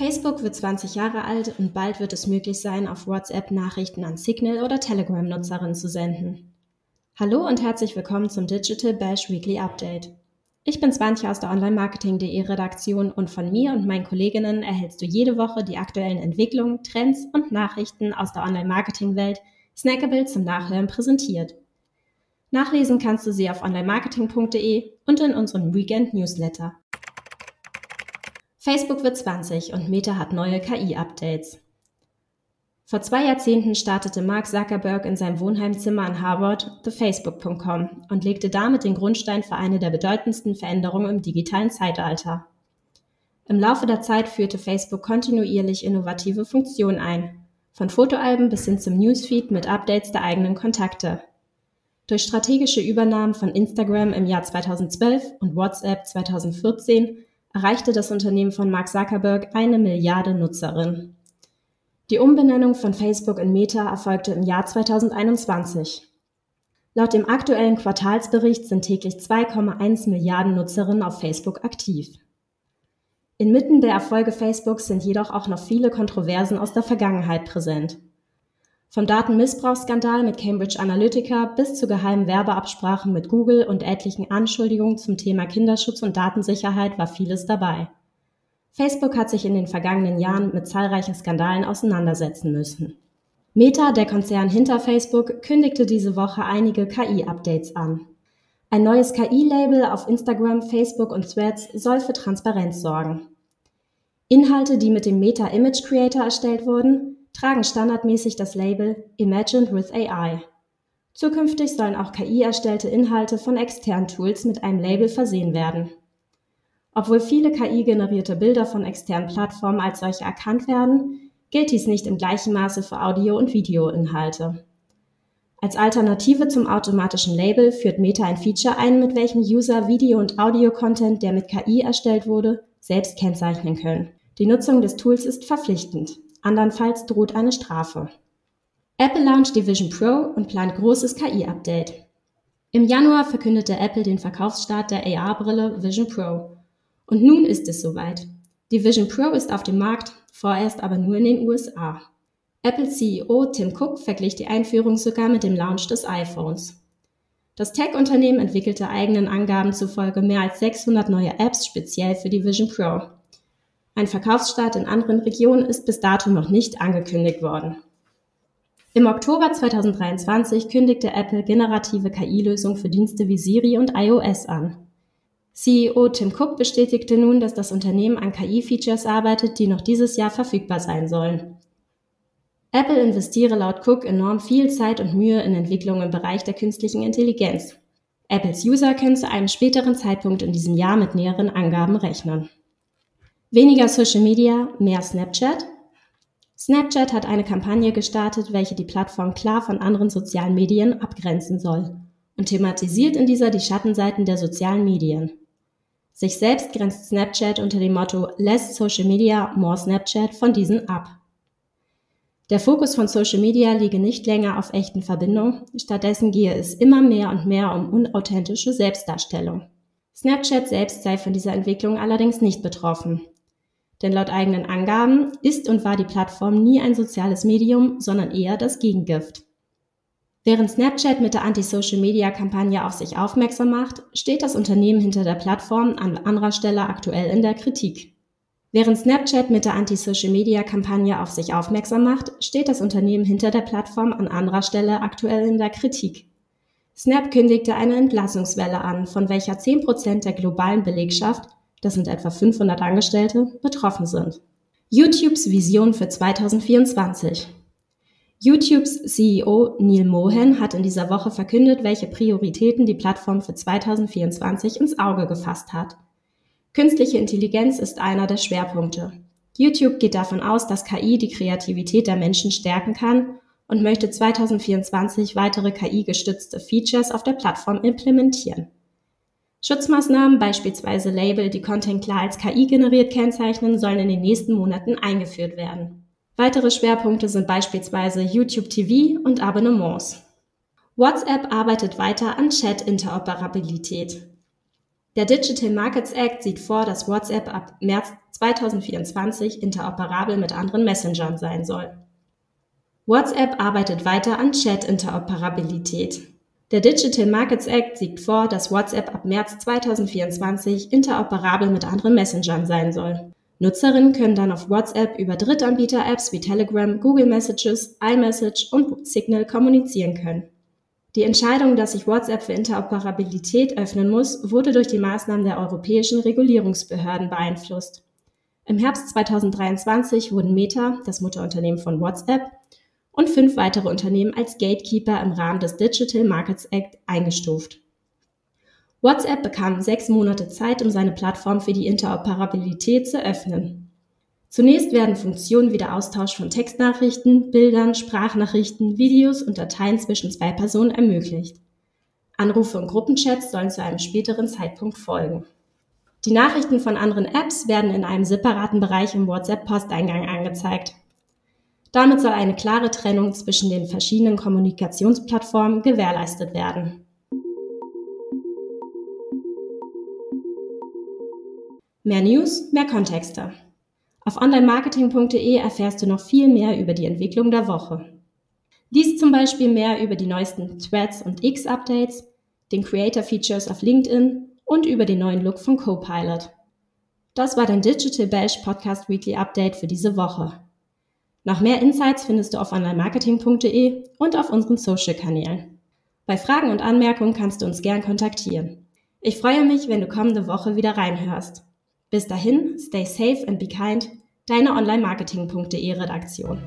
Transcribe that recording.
Facebook wird 20 Jahre alt und bald wird es möglich sein, auf WhatsApp Nachrichten an Signal- oder Telegram-Nutzerinnen zu senden. Hallo und herzlich willkommen zum Digital Bash Weekly Update. Ich bin Swantje aus der Online-Marketing.de Redaktion und von mir und meinen Kolleginnen erhältst du jede Woche die aktuellen Entwicklungen, Trends und Nachrichten aus der Online-Marketing-Welt snackable zum Nachhören präsentiert. Nachlesen kannst du sie auf onlinemarketing.de und in unserem Weekend Newsletter. Facebook wird 20 und Meta hat neue KI-Updates. Vor zwei Jahrzehnten startete Mark Zuckerberg in seinem Wohnheimzimmer an Harvard TheFacebook.com und legte damit den Grundstein für eine der bedeutendsten Veränderungen im digitalen Zeitalter. Im Laufe der Zeit führte Facebook kontinuierlich innovative Funktionen ein, von Fotoalben bis hin zum Newsfeed mit Updates der eigenen Kontakte. Durch strategische Übernahmen von Instagram im Jahr 2012 und WhatsApp 2014 erreichte das Unternehmen von Mark Zuckerberg eine Milliarde Nutzerinnen. Die Umbenennung von Facebook in Meta erfolgte im Jahr 2021. Laut dem aktuellen Quartalsbericht sind täglich 2,1 Milliarden Nutzerinnen auf Facebook aktiv. Inmitten der Erfolge Facebooks sind jedoch auch noch viele Kontroversen aus der Vergangenheit präsent. Vom Datenmissbrauchsskandal mit Cambridge Analytica bis zu geheimen Werbeabsprachen mit Google und etlichen Anschuldigungen zum Thema Kinderschutz und Datensicherheit war vieles dabei. Facebook hat sich in den vergangenen Jahren mit zahlreichen Skandalen auseinandersetzen müssen. Meta, der Konzern hinter Facebook, kündigte diese Woche einige KI-Updates an. Ein neues KI-Label auf Instagram, Facebook und Threads soll für Transparenz sorgen. Inhalte, die mit dem Meta Image Creator erstellt wurden, tragen standardmäßig das Label Imagined with AI. Zukünftig sollen auch KI-erstellte Inhalte von externen Tools mit einem Label versehen werden. Obwohl viele KI-generierte Bilder von externen Plattformen als solche erkannt werden, gilt dies nicht im gleichen Maße für Audio- und Videoinhalte. Als Alternative zum automatischen Label führt Meta ein Feature ein, mit welchem User Video- und Audio-Content, der mit KI erstellt wurde, selbst kennzeichnen können. Die Nutzung des Tools ist verpflichtend. Andernfalls droht eine Strafe. Apple launcht die Vision Pro und plant großes KI-Update. Im Januar verkündete Apple den Verkaufsstart der AR-Brille Vision Pro. Und nun ist es soweit. Die Vision Pro ist auf dem Markt, vorerst aber nur in den USA. Apple CEO Tim Cook verglich die Einführung sogar mit dem Launch des iPhones. Das Tech-Unternehmen entwickelte eigenen Angaben zufolge mehr als 600 neue Apps speziell für die Vision Pro. Ein Verkaufsstart in anderen Regionen ist bis dato noch nicht angekündigt worden. Im Oktober 2023 kündigte Apple generative KI-Lösungen für Dienste wie Siri und iOS an. CEO Tim Cook bestätigte nun, dass das Unternehmen an KI-Features arbeitet, die noch dieses Jahr verfügbar sein sollen. Apple investiere laut Cook enorm viel Zeit und Mühe in Entwicklungen im Bereich der künstlichen Intelligenz. Apples User können zu einem späteren Zeitpunkt in diesem Jahr mit näheren Angaben rechnen. Weniger Social Media, mehr Snapchat. Snapchat hat eine Kampagne gestartet, welche die Plattform klar von anderen sozialen Medien abgrenzen soll und thematisiert in dieser die Schattenseiten der sozialen Medien. Sich selbst grenzt Snapchat unter dem Motto Less Social Media, More Snapchat von diesen ab. Der Fokus von Social Media liege nicht länger auf echten Verbindungen, stattdessen gehe es immer mehr und mehr um unauthentische Selbstdarstellung. Snapchat selbst sei von dieser Entwicklung allerdings nicht betroffen. Denn laut eigenen Angaben ist und war die Plattform nie ein soziales Medium, sondern eher das Gegengift. Während Snapchat mit der Anti-Social-Media-Kampagne auf sich aufmerksam macht, steht das Unternehmen hinter der Plattform an anderer Stelle aktuell in der Kritik. Während Snapchat mit der Anti-Social-Media-Kampagne auf sich aufmerksam macht, steht das Unternehmen hinter der Plattform an anderer Stelle aktuell in der Kritik. Snap kündigte eine Entlassungswelle an, von welcher 10% der globalen Belegschaft das sind etwa 500 Angestellte, betroffen sind. YouTubes Vision für 2024. YouTubes CEO Neil Mohan hat in dieser Woche verkündet, welche Prioritäten die Plattform für 2024 ins Auge gefasst hat. Künstliche Intelligenz ist einer der Schwerpunkte. YouTube geht davon aus, dass KI die Kreativität der Menschen stärken kann und möchte 2024 weitere KI-gestützte Features auf der Plattform implementieren. Schutzmaßnahmen, beispielsweise Label, die Content klar als KI generiert kennzeichnen, sollen in den nächsten Monaten eingeführt werden. Weitere Schwerpunkte sind beispielsweise YouTube TV und Abonnements. WhatsApp arbeitet weiter an Chat-Interoperabilität. Der Digital Markets Act sieht vor, dass WhatsApp ab März 2024 interoperabel mit anderen Messengern sein soll. WhatsApp arbeitet weiter an Chat-Interoperabilität. Der Digital Markets Act sieht vor, dass WhatsApp ab März 2024 interoperabel mit anderen Messengern sein soll. Nutzerinnen können dann auf WhatsApp über Drittanbieter-Apps wie Telegram, Google Messages, iMessage und Signal kommunizieren können. Die Entscheidung, dass sich WhatsApp für Interoperabilität öffnen muss, wurde durch die Maßnahmen der europäischen Regulierungsbehörden beeinflusst. Im Herbst 2023 wurden Meta, das Mutterunternehmen von WhatsApp, und fünf weitere Unternehmen als Gatekeeper im Rahmen des Digital Markets Act eingestuft. WhatsApp bekam sechs Monate Zeit, um seine Plattform für die Interoperabilität zu öffnen. Zunächst werden Funktionen wie der Austausch von Textnachrichten, Bildern, Sprachnachrichten, Videos und Dateien zwischen zwei Personen ermöglicht. Anrufe und Gruppenchats sollen zu einem späteren Zeitpunkt folgen. Die Nachrichten von anderen Apps werden in einem separaten Bereich im WhatsApp-Posteingang angezeigt. Damit soll eine klare Trennung zwischen den verschiedenen Kommunikationsplattformen gewährleistet werden. Mehr News, mehr Kontexte. Auf onlinemarketing.de erfährst du noch viel mehr über die Entwicklung der Woche. Lies zum Beispiel mehr über die neuesten Threads und X-Updates, den Creator Features auf LinkedIn und über den neuen Look von Copilot. Das war dein Digital Bash Podcast Weekly Update für diese Woche. Noch mehr Insights findest du auf onlinemarketing.de und auf unseren Social-Kanälen. Bei Fragen und Anmerkungen kannst du uns gern kontaktieren. Ich freue mich, wenn du kommende Woche wieder reinhörst. Bis dahin, stay safe and be kind, deine onlinemarketing.de Redaktion.